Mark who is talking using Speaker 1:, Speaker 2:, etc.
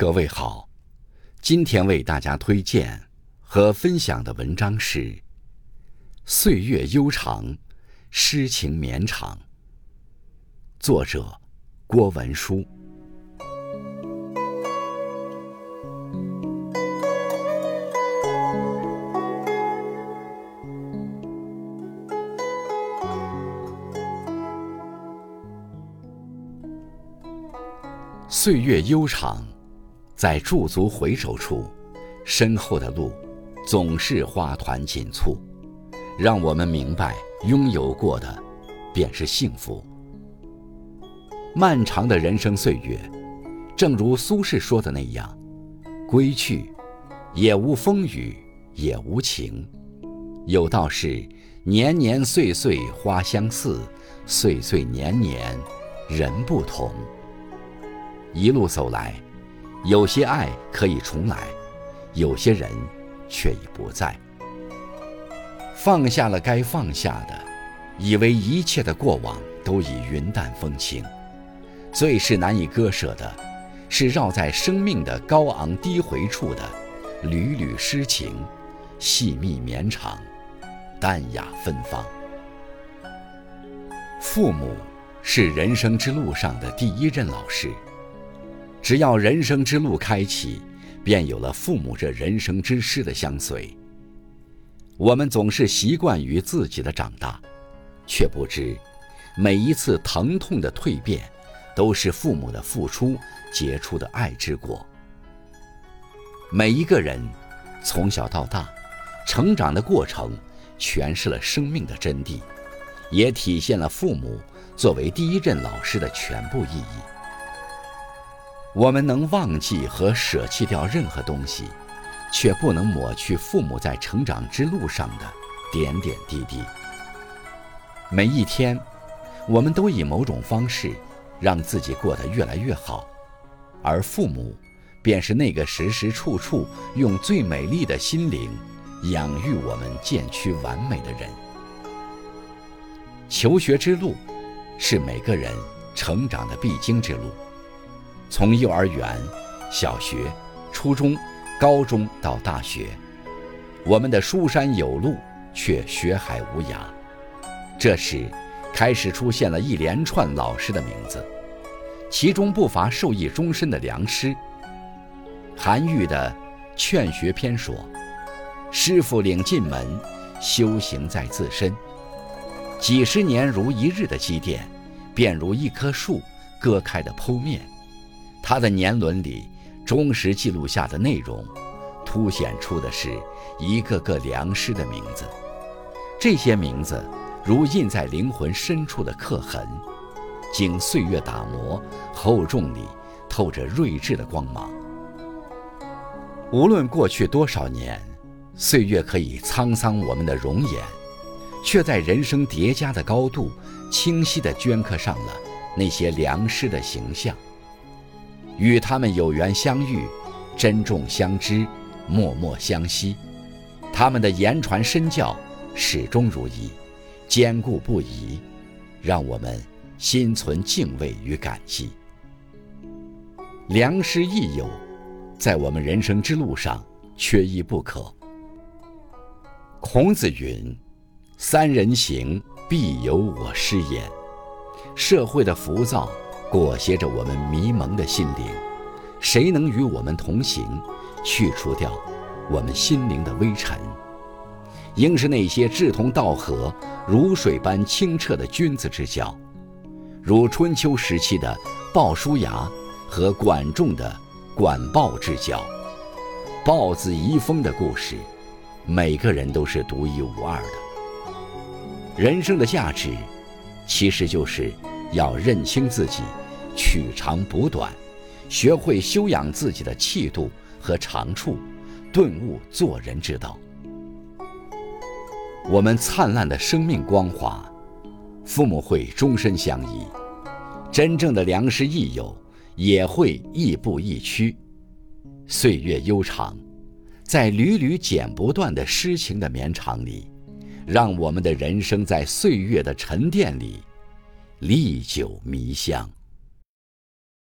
Speaker 1: 各位好，今天为大家推荐和分享的文章是《岁月悠长，诗情绵长》，作者郭文书。岁月悠长。在驻足回首处，身后的路总是花团锦簇，让我们明白，拥有过的便是幸福。漫长的人生岁月，正如苏轼说的那样：“归去，也无风雨也无晴。有道是，年年岁岁花相似，岁岁年年人不同。”一路走来。有些爱可以重来，有些人却已不在。放下了该放下的，以为一切的过往都已云淡风轻。最是难以割舍的，是绕在生命的高昂低回处的缕缕诗情，细密绵长，淡雅芬芳。父母是人生之路上的第一任老师。只要人生之路开启，便有了父母这人生之师的相随。我们总是习惯于自己的长大，却不知，每一次疼痛的蜕变，都是父母的付出结出的爱之果。每一个人，从小到大，成长的过程，诠释了生命的真谛，也体现了父母作为第一任老师的全部意义。我们能忘记和舍弃掉任何东西，却不能抹去父母在成长之路上的点点滴滴。每一天，我们都以某种方式让自己过得越来越好，而父母便是那个时时处处用最美丽的心灵养育我们渐趋完美的人。求学之路，是每个人成长的必经之路。从幼儿园、小学、初中、高中到大学，我们的书山有路，却学海无涯。这时，开始出现了一连串老师的名字，其中不乏受益终身的良师。韩愈的《劝学篇》说：“师傅领进门，修行在自身。几十年如一日的积淀，便如一棵树割开的剖面。”他的年轮里，忠实记录下的内容，凸显出的是一个个良师的名字。这些名字如印在灵魂深处的刻痕，经岁月打磨，厚重里透着睿智的光芒。无论过去多少年，岁月可以沧桑我们的容颜，却在人生叠加的高度，清晰地镌刻上了那些良师的形象。与他们有缘相遇，珍重相知，默默相惜。他们的言传身教始终如一，坚固不移，让我们心存敬畏与感激。良师益友，在我们人生之路上缺一不可。孔子云：“三人行，必有我师焉。”社会的浮躁。裹挟着我们迷蒙的心灵，谁能与我们同行，去除掉我们心灵的微尘？应是那些志同道合、如水般清澈的君子之交，如春秋时期的鲍叔牙和管仲的管鲍之交。鲍子遗风的故事，每个人都是独一无二的。人生的价值，其实就是要认清自己。取长补短，学会修养自己的气度和长处，顿悟做人之道。我们灿烂的生命光华，父母会终身相依；真正的良师益友，也会亦步亦趋。岁月悠长，在缕缕剪不断的诗情的绵长里，让我们的人生在岁月的沉淀里，历久弥香。